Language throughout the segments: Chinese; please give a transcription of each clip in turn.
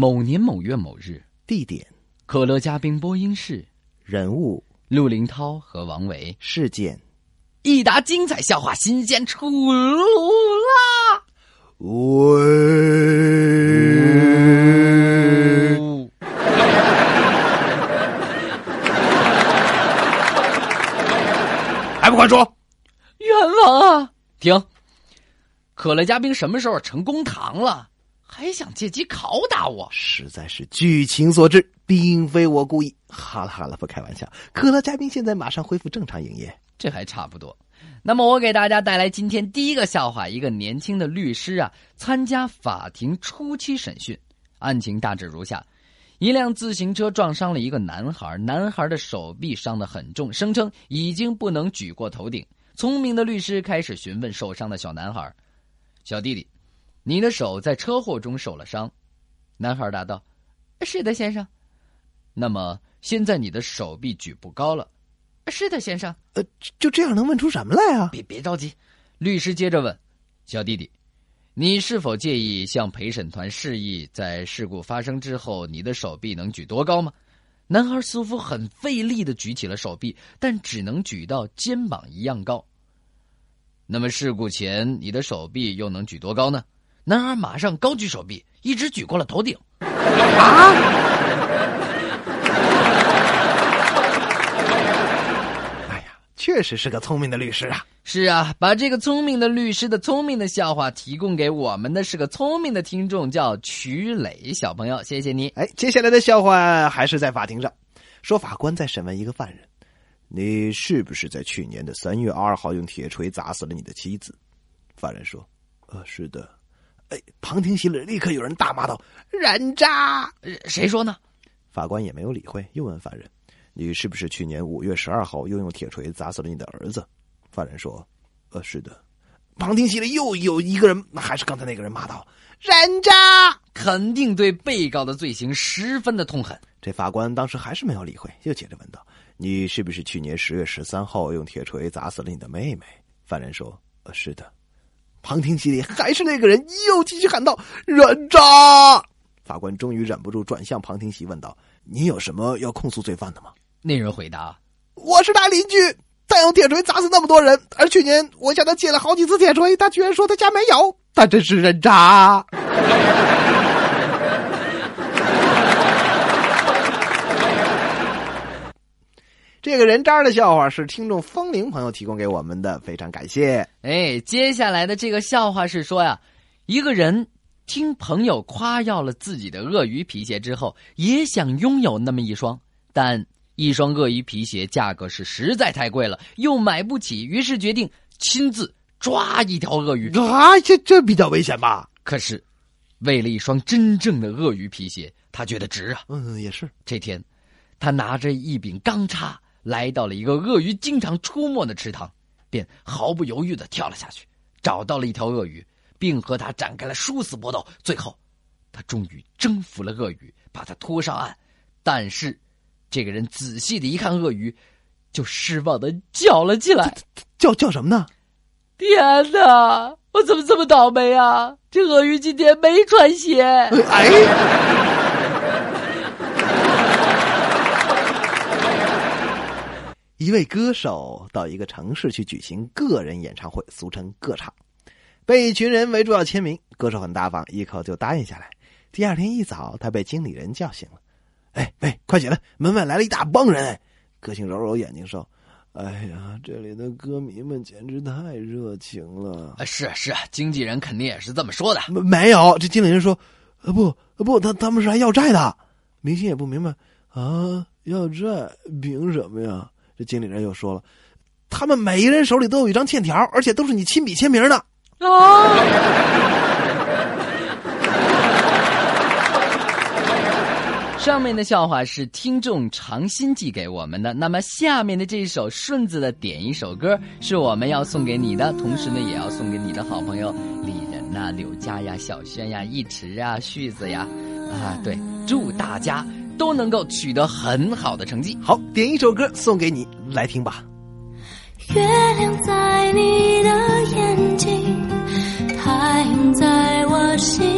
某年某月某日，地点、可乐嘉宾播音室，人物、陆林涛和王维。事件。一沓精彩笑话新鲜出炉啦！喂，还不快说！冤枉啊！停！可乐嘉宾什么时候成公堂了？还想借机拷打我？实在是剧情所致，并非我故意。哈了哈了，不开玩笑。可乐嘉宾现在马上恢复正常营业，这还差不多。那么我给大家带来今天第一个笑话：一个年轻的律师啊，参加法庭初期审讯，案情大致如下：一辆自行车撞伤了一个男孩，男孩的手臂伤得很重，声称已经不能举过头顶。聪明的律师开始询问受伤的小男孩：“小弟弟，你的手在车祸中受了伤？”男孩答道：“是的，先生。”那么现在你的手臂举不高了？是的，先生。呃，就这样能问出什么来啊？别别着急，律师接着问：“小弟弟，你是否介意向陪审团示意，在事故发生之后，你的手臂能举多高吗？”男孩似乎很费力的举起了手臂，但只能举到肩膀一样高。那么事故前，你的手臂又能举多高呢？男孩马上高举手臂，一直举过了头顶。啊！哎呀确实是个聪明的律师啊！是啊，把这个聪明的律师的聪明的笑话提供给我们的是个聪明的听众，叫曲磊小朋友，谢谢你。哎，接下来的笑话还是在法庭上，说法官在审问一个犯人，你是不是在去年的三月二号用铁锤砸死了你的妻子？犯人说：“呃，是的。”哎，旁听席里立刻有人大骂道：“人渣！”谁说呢？法官也没有理会，又问犯人。你是不是去年五月十二号又用铁锤砸死了你的儿子？犯人说：“呃，是的。”旁听席里又有一个人，还是刚才那个人骂道：“人渣！”肯定对被告的罪行十分的痛恨。这法官当时还是没有理会，又接着问道：“你是不是去年十月十三号用铁锤砸死了你的妹妹？”犯人说：“呃，是的。”旁听席里还是那个人，又继续喊道：“人渣！”法官终于忍不住转向旁听席问道：“你有什么要控诉罪犯的吗？”那人回答：“我是他邻居，他用铁锤砸死那么多人，而去年我向他借了好几次铁锤，他居然说他家没有，他真是人渣。”这个人渣的笑话是听众风铃朋友提供给我们的，非常感谢。哎，接下来的这个笑话是说呀，一个人听朋友夸耀了自己的鳄鱼皮鞋之后，也想拥有那么一双，但。一双鳄鱼皮鞋价格是实在太贵了，又买不起，于是决定亲自抓一条鳄鱼。啊，这这比较危险吧？可是，为了一双真正的鳄鱼皮鞋，他觉得值啊。嗯，也是。这天，他拿着一柄钢叉来到了一个鳄鱼经常出没的池塘，便毫不犹豫的跳了下去，找到了一条鳄鱼，并和它展开了殊死搏斗。最后，他终于征服了鳄鱼，把它拖上岸。但是。这个人仔细的一看鳄鱼，就失望的叫了起来：“叫叫什么呢？天哪！我怎么这么倒霉啊？这鳄鱼今天没穿鞋！”哎，一位歌手到一个城市去举行个人演唱会，俗称个唱，被一群人围住要签名。歌手很大方，一口就答应下来。第二天一早，他被经理人叫醒了。哎喂，快起来！门外来了一大帮人。歌星揉揉眼睛说：“哎呀，这里的歌迷们简直太热情了。”是是，经纪人肯定也是这么说的。没有，这经理人说：“呃不不，他他们是来要债的。”明星也不明白啊，要债凭什么呀？这经理人又说了：“他们每一人手里都有一张欠条，而且都是你亲笔签名的。”哦！上面的笑话是听众长心寄给我们的，那么下面的这一首顺子的点一首歌是我们要送给你的，同时呢也要送给你的好朋友李仁呐、柳佳呀、小轩呀、一池啊、旭子呀，啊，对，祝大家都能够取得很好的成绩。好，点一首歌送给你，来听吧。月亮在你的眼睛，太阳在我心。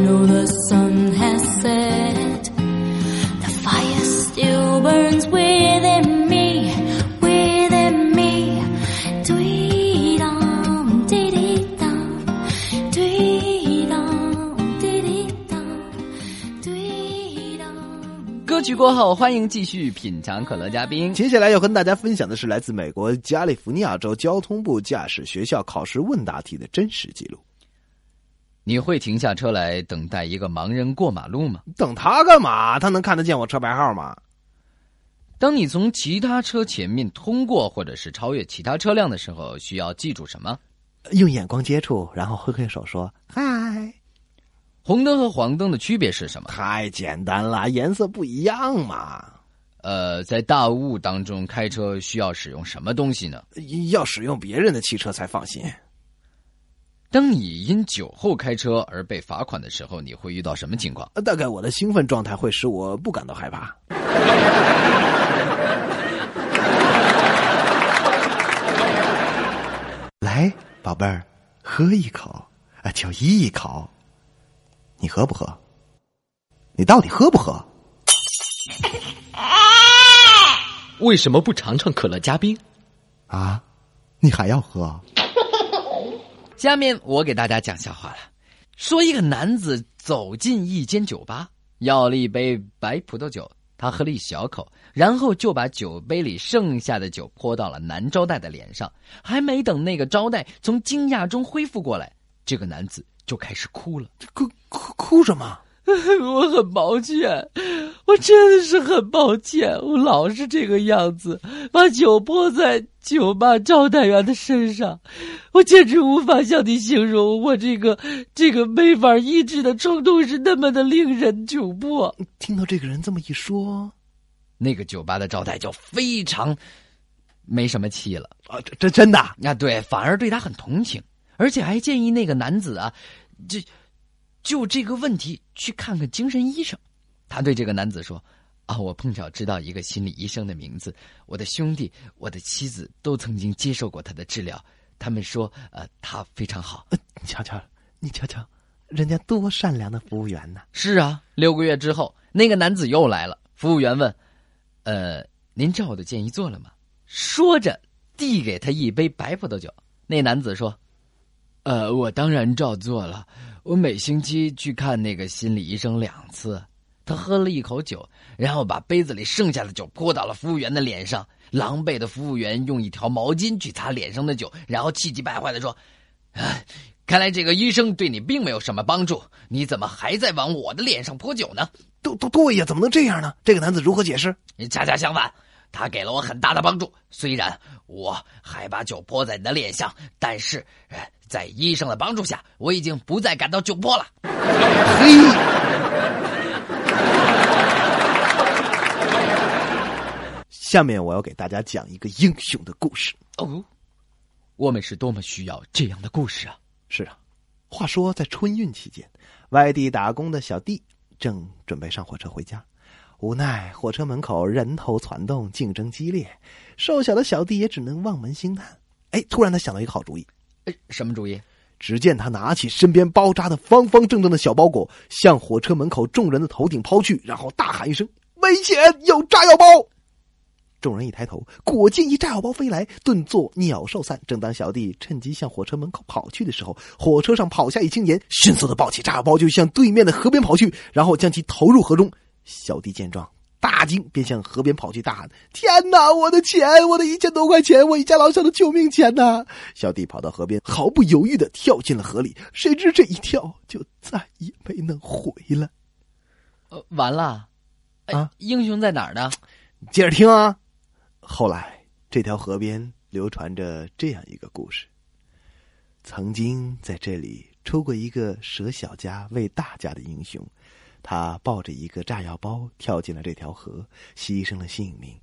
I know the sun has set. The fire still burns within me, within me. Dee-dum, dee-dee-dum, dee-dum, dee-dee-dum, dee-dum. 歌曲过后，欢迎继续品尝可乐嘉宾。接下来要跟大家分享的是来自美国加利福尼亚州交通部驾驶学校考试问答题的真实记录。你会停下车来等待一个盲人过马路吗？等他干嘛？他能看得见我车牌号吗？当你从其他车前面通过或者是超越其他车辆的时候，需要记住什么？用眼光接触，然后挥挥手说“嗨红灯和黄灯的区别是什”，么？太简单了，颜色不一样嘛。呃，在大雾当中开车需要使用什么东西呢？要使用别人的汽车才放心。当你因酒后开车而被罚款的时候，你会遇到什么情况？大概我的兴奋状态会使我不感到害怕。来，宝贝儿，喝一口啊，就一口。你喝不喝？你到底喝不喝？为什么不尝尝可乐加冰？啊，你还要喝？下面我给大家讲笑话了。说一个男子走进一间酒吧，要了一杯白葡萄酒，他喝了一小口，然后就把酒杯里剩下的酒泼到了男招待的脸上。还没等那个招待从惊讶中恢复过来，这个男子就开始哭了。哭哭哭什么？我很抱歉，我真的是很抱歉，我老是这个样子，把酒泼在酒吧招待员的身上，我简直无法向你形容，我这个这个没法抑制的冲动是那么的令人窘迫。听到这个人这么一说，那个酒吧的招待就非常没什么气了啊，这这真的？啊，对，反而对他很同情，而且还建议那个男子啊，这。就这个问题去看看精神医生，他对这个男子说：“啊，我碰巧知道一个心理医生的名字，我的兄弟、我的妻子都曾经接受过他的治疗，他们说，呃，他非常好。呃，你瞧瞧，你瞧瞧，人家多善良的服务员呢。是啊，六个月之后，那个男子又来了，服务员问：“呃，您照我的建议做了吗？”说着，递给他一杯白葡萄酒。那男子说：“呃，我当然照做了。”我每星期去看那个心理医生两次。他喝了一口酒，然后把杯子里剩下的酒泼到了服务员的脸上。狼狈的服务员用一条毛巾去擦脸上的酒，然后气急败坏的说：“啊，看来这个医生对你并没有什么帮助。你怎么还在往我的脸上泼酒呢？”“都都对呀，怎么能这样呢？”这个男子如何解释？“恰恰相反，他给了我很大的帮助。虽然我还把酒泼在你的脸上，但是……”在医生的帮助下，我已经不再感到窘迫了。嘿，下面我要给大家讲一个英雄的故事。哦，我们是多么需要这样的故事啊！是啊，话说在春运期间，外地打工的小弟正准备上火车回家，无奈火车门口人头攒动，竞争激烈，瘦小的小弟也只能望门兴叹。哎，突然他想到一个好主意。哎，什么主意？只见他拿起身边包扎的方方正正的小包裹，向火车门口众人的头顶抛去，然后大喊一声：“危险！有炸药包！”众人一抬头，果见一炸药包飞来，顿作鸟兽散。正当小弟趁机向火车门口跑去的时候，火车上跑下一青年，迅速的抱起炸药包就向对面的河边跑去，然后将其投入河中。小弟见状。大惊，便向河边跑去，大喊：“天哪！我的钱，我的一千多块钱，我一家老小的救命钱呐！”小弟跑到河边，毫不犹豫的跳进了河里。谁知这一跳，就再也没能回来。呃，完了，啊！英雄在哪儿呢？接着听啊。后来，这条河边流传着这样一个故事：曾经在这里出过一个舍小家为大家的英雄。他抱着一个炸药包跳进了这条河，牺牲了性命，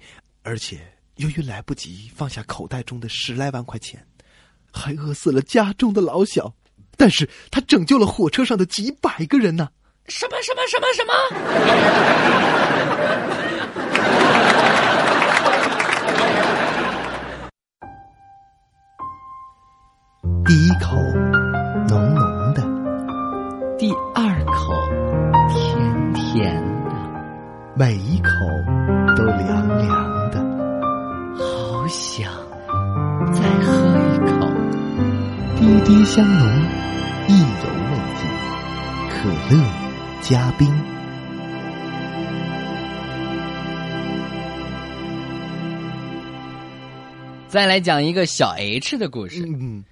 而且由于来不及放下口袋中的十来万块钱，还饿死了家中的老小。但是他拯救了火车上的几百个人呢！什么什么什么什么？第一口浓浓的，第二口。甜的，每一口都凉凉的，好想再喝一口。滴滴香浓，意犹未尽，可乐加冰。再来讲一个小 H 的故事。嗯，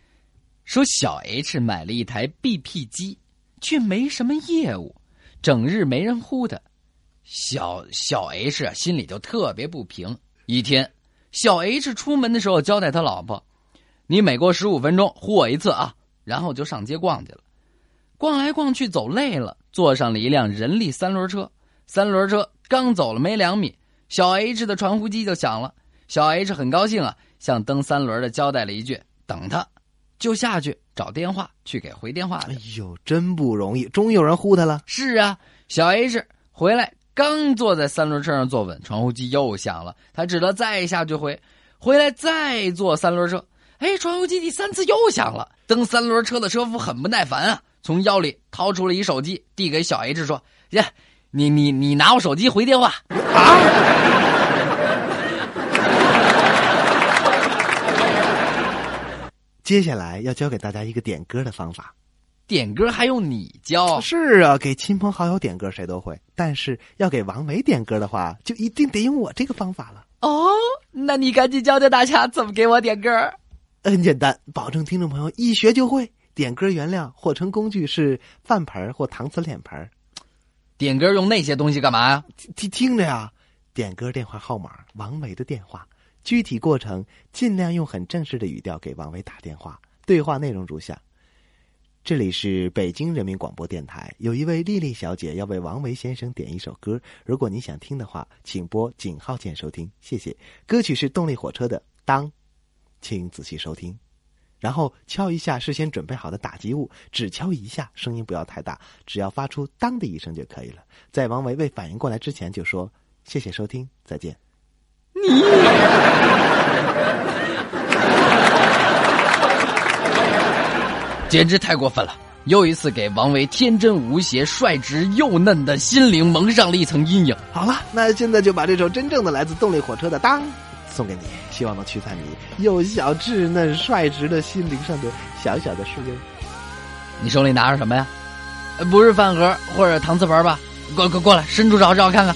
说小 H 买了一台 BP 机，却没什么业务。整日没人呼他，小小 H 啊心里就特别不平。一天，小 H 出门的时候交代他老婆：“你每过十五分钟呼我一次啊。”然后就上街逛去了。逛来逛去走累了，坐上了一辆人力三轮车。三轮车刚走了没两米，小 H 的传呼机就响了。小 H 很高兴啊，向蹬三轮的交代了一句：“等他。”就下去找电话去给回电话。哎呦，真不容易，终于有人呼他了。是啊，小 H 回来刚坐在三轮车上坐稳，传呼机又响了，他只得再下去回，回来再坐三轮车。哎，传呼机第三次又响了，蹬三轮车的车夫很不耐烦啊，从腰里掏出了一手机，递给小 H 说：“呀，你你你拿我手机回电话。”接下来要教给大家一个点歌的方法。点歌还用你教？是啊，给亲朋好友点歌谁都会，但是要给王维点歌的话，就一定得用我这个方法了。哦，那你赶紧教教大家怎么给我点歌。很简单，保证听众朋友一学就会。点歌原料或成工具是饭盆或搪瓷脸盆。点歌用那些东西干嘛呀？听听着呀，点歌电话号码王维的电话。具体过程尽量用很正式的语调给王维打电话。对话内容如下：这里是北京人民广播电台，有一位丽丽小姐要为王维先生点一首歌。如果你想听的话，请拨井号键收听，谢谢。歌曲是动力火车的《当》，请仔细收听，然后敲一下事先准备好的打击物，只敲一下，声音不要太大，只要发出“当”的一声就可以了。在王维未反应过来之前，就说谢谢收听，再见。简直太过分了！又一次给王维天真无邪、率直幼嫩的心灵蒙上了一层阴影。好了，那现在就把这首真正的来自动力火车的《当》送给你，希望能驱散你幼小稚嫩、率直的心灵上的小小的树荫。你手里拿着什么呀？呃不是饭盒或者搪瓷盆吧？过过过来，伸出手让我看看。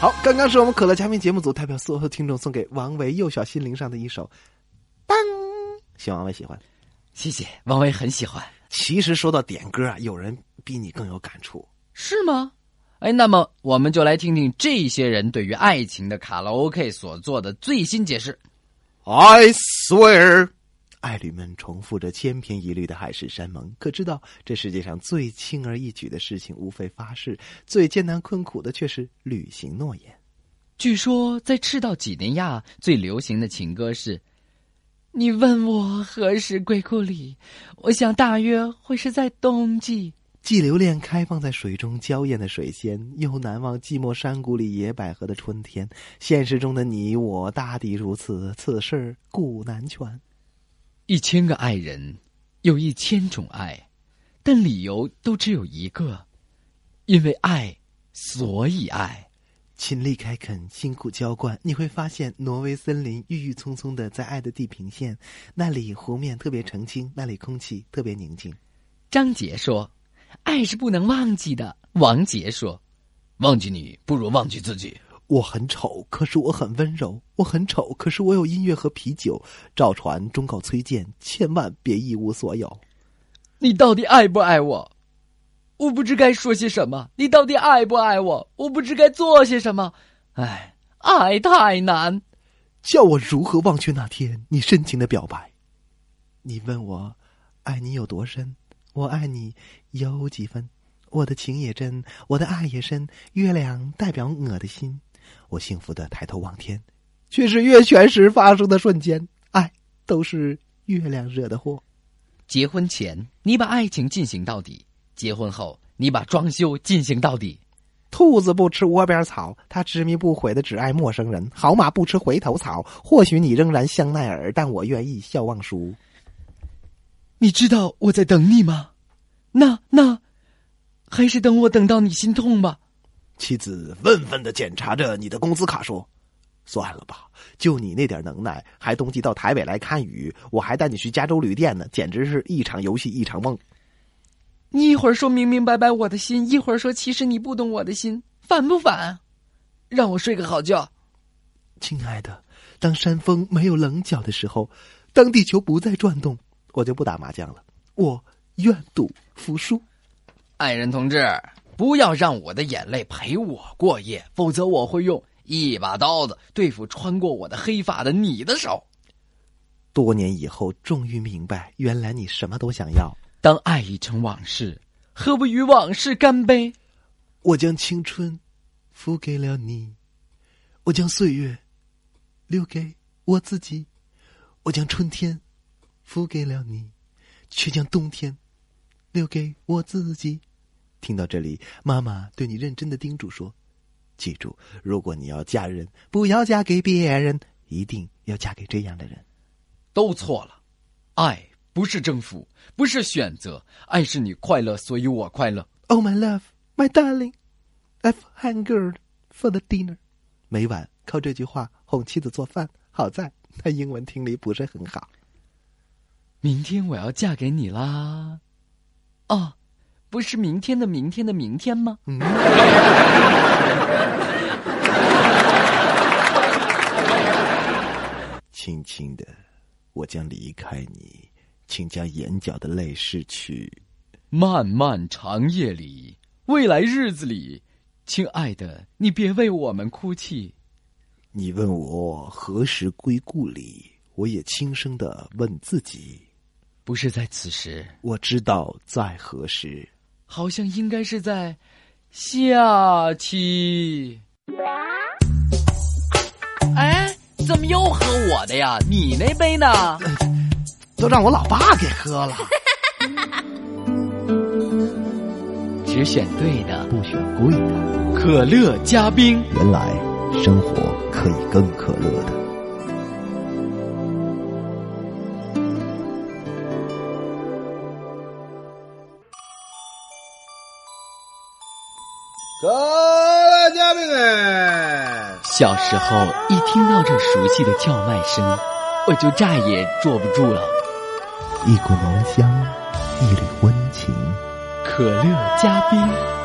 好，刚刚是我们可乐嘉宾节目组代表所有听众送给王维幼小心灵上的一首《当》，希望王维喜欢。谢谢，王维很喜欢，其实说到点歌啊，有人比你更有感触。是吗？哎，那么我们就来听听这些人对于爱情的卡拉 OK 所做的最新解释。I swear，爱侣们重复着千篇一律的海誓山盟，可知道这世界上最轻而易举的事情无非发誓，最艰难困苦的却是履行诺言。据说在赤道几内亚最流行的情歌是：“你问我何时归故里，我想大约会是在冬季。既留恋开放在水中娇艳的水仙，又难忘寂寞山谷里野百合的春天。现实中的你我大抵如此，此事古难全。一千个爱人，有一千种爱，但理由都只有一个，因为爱，所以爱。勤力开垦，辛苦浇灌，你会发现挪威森林郁郁葱葱的在爱的地平线，那里湖面特别澄清，那里空气特别宁静。张杰说：“爱是不能忘记的。”王杰说：“忘记你不如忘记自己。我很丑，可是我很温柔；我很丑，可是我有音乐和啤酒。赵传忠告崔健，千万别一无所有。你到底爱不爱我？我不知该说些什么。你到底爱不爱我？我不知该做些什么。唉，爱太难。叫我如何忘却那天你深情的表白？你问我，爱你有多深？我爱你有几分？我的情也真，我的爱也深。月亮代表我的心。我幸福的抬头望天，却是月全食发生的瞬间。爱都是月亮惹的祸。结婚前你把爱情进行到底，结婚后你把装修进行到底。兔子不吃窝边草，它执迷不悔的只爱陌生人。好马不吃回头草，或许你仍然香奈儿，但我愿意笑忘书。你知道我在等你吗？那那，还是等我等到你心痛吧。妻子愤愤的检查着你的工资卡，说：“算了吧，就你那点能耐，还冬季到台北来看雨，我还带你去加州旅店呢，简直是一场游戏一场梦。”你一会儿说明明白白我的心，一会儿说其实你不懂我的心，烦不烦？让我睡个好觉。亲爱的，当山峰没有棱角的时候，当地球不再转动，我就不打麻将了。我愿赌服输。爱人同志，不要让我的眼泪陪我过夜，否则我会用一把刀子对付穿过我的黑发的你的手。多年以后，终于明白，原来你什么都想要。当爱已成往事，何不与往事干杯？我将青春付给了你，我将岁月留给我自己，我将春天付给了你，却将冬天留给我自己。听到这里，妈妈对你认真的叮嘱说：“记住，如果你要嫁人，不要嫁给别人，一定要嫁给这样的人。”都错了，爱。不是征服，不是选择，爱是你快乐，所以我快乐。Oh my love, my darling, I've hungered for the dinner。每晚靠这句话哄妻子做饭，好在他英文听力不是很好。明天我要嫁给你啦！哦，不是明天的明天的明天吗？嗯，轻轻的，我将离开你，请将眼角的泪拭去。漫漫长夜里，未来日子里，亲爱的，你别为我们哭泣。你问我何时归故里，我也轻声的问自己。不是在此时，我知道在何时。好像应该是在下期。哎，怎么又喝我的呀？你那杯呢？都让我老爸给喝了。只选对的不选贵的，可乐加冰。原来生活可以更可乐的。小时候一听到这熟悉的叫卖声，我就再也坐不住了。一股浓香，一缕温情。可乐加冰。